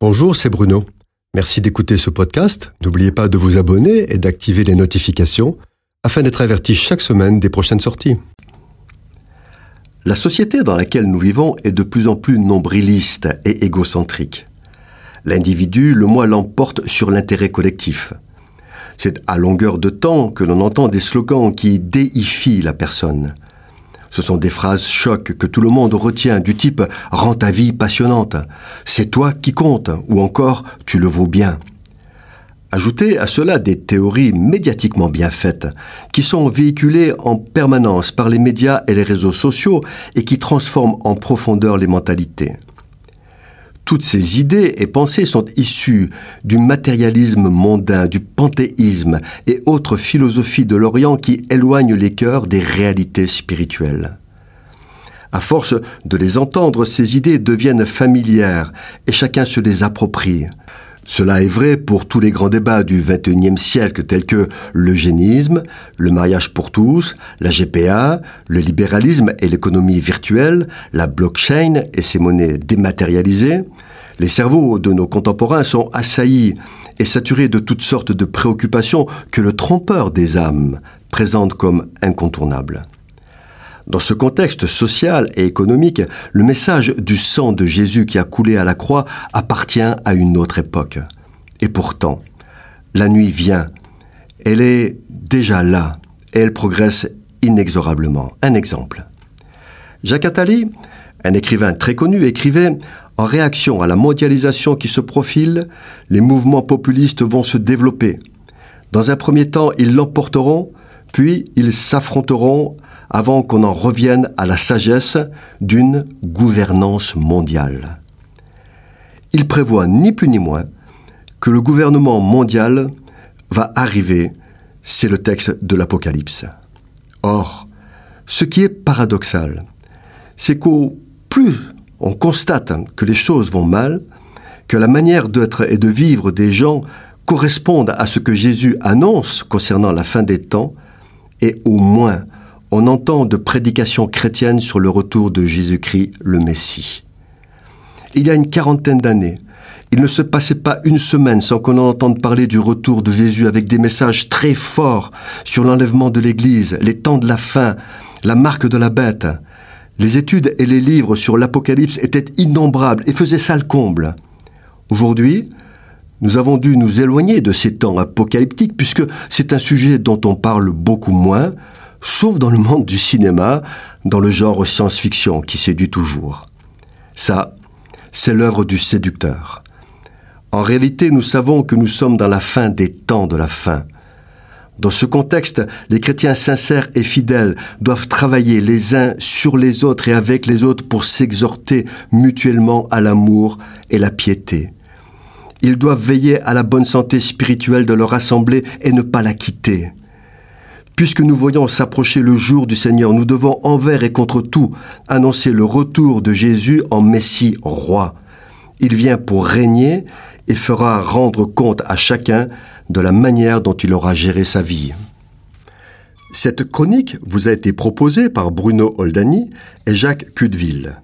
Bonjour, c'est Bruno. Merci d'écouter ce podcast. N'oubliez pas de vous abonner et d'activer les notifications afin d'être averti chaque semaine des prochaines sorties. La société dans laquelle nous vivons est de plus en plus nombriliste et égocentrique. L'individu, le moi l'emporte sur l'intérêt collectif. C'est à longueur de temps que l'on entend des slogans qui déifient la personne. Ce sont des phrases chocs que tout le monde retient du type Rends ta vie passionnante, c'est toi qui compte, ou encore Tu le vaux bien. Ajoutez à cela des théories médiatiquement bien faites, qui sont véhiculées en permanence par les médias et les réseaux sociaux et qui transforment en profondeur les mentalités. Toutes ces idées et pensées sont issues du matérialisme mondain, du panthéisme et autres philosophies de l'Orient qui éloignent les cœurs des réalités spirituelles. À force de les entendre, ces idées deviennent familières et chacun se les approprie. Cela est vrai pour tous les grands débats du XXIe siècle tels que l'eugénisme, le mariage pour tous, la GPA, le libéralisme et l'économie virtuelle, la blockchain et ses monnaies dématérialisées. Les cerveaux de nos contemporains sont assaillis et saturés de toutes sortes de préoccupations que le trompeur des âmes présente comme incontournables. Dans ce contexte social et économique, le message du sang de Jésus qui a coulé à la croix appartient à une autre époque. Et pourtant, la nuit vient. Elle est déjà là et elle progresse inexorablement. Un exemple. Jacques Attali, un écrivain très connu, écrivait En réaction à la mondialisation qui se profile, les mouvements populistes vont se développer. Dans un premier temps, ils l'emporteront, puis ils s'affronteront avant qu'on en revienne à la sagesse d'une gouvernance mondiale. Il prévoit ni plus ni moins que le gouvernement mondial va arriver, c'est le texte de l'Apocalypse. Or, ce qui est paradoxal, c'est qu'au plus on constate que les choses vont mal, que la manière d'être et de vivre des gens correspondent à ce que Jésus annonce concernant la fin des temps, et au moins on entend de prédications chrétiennes sur le retour de Jésus-Christ, le Messie. Il y a une quarantaine d'années, il ne se passait pas une semaine sans qu'on en entende parler du retour de Jésus avec des messages très forts sur l'enlèvement de l'Église, les temps de la fin, la marque de la bête. Les études et les livres sur l'Apocalypse étaient innombrables et faisaient ça le comble. Aujourd'hui, nous avons dû nous éloigner de ces temps apocalyptiques puisque c'est un sujet dont on parle beaucoup moins, sauf dans le monde du cinéma, dans le genre science-fiction qui séduit toujours. Ça, c'est l'œuvre du séducteur. En réalité, nous savons que nous sommes dans la fin des temps de la fin. Dans ce contexte, les chrétiens sincères et fidèles doivent travailler les uns sur les autres et avec les autres pour s'exhorter mutuellement à l'amour et la piété. Ils doivent veiller à la bonne santé spirituelle de leur assemblée et ne pas la quitter. Puisque nous voyons s'approcher le jour du Seigneur, nous devons envers et contre tout annoncer le retour de Jésus en Messie roi. Il vient pour régner et fera rendre compte à chacun de la manière dont il aura géré sa vie. Cette chronique vous a été proposée par Bruno Oldani et Jacques Cudeville.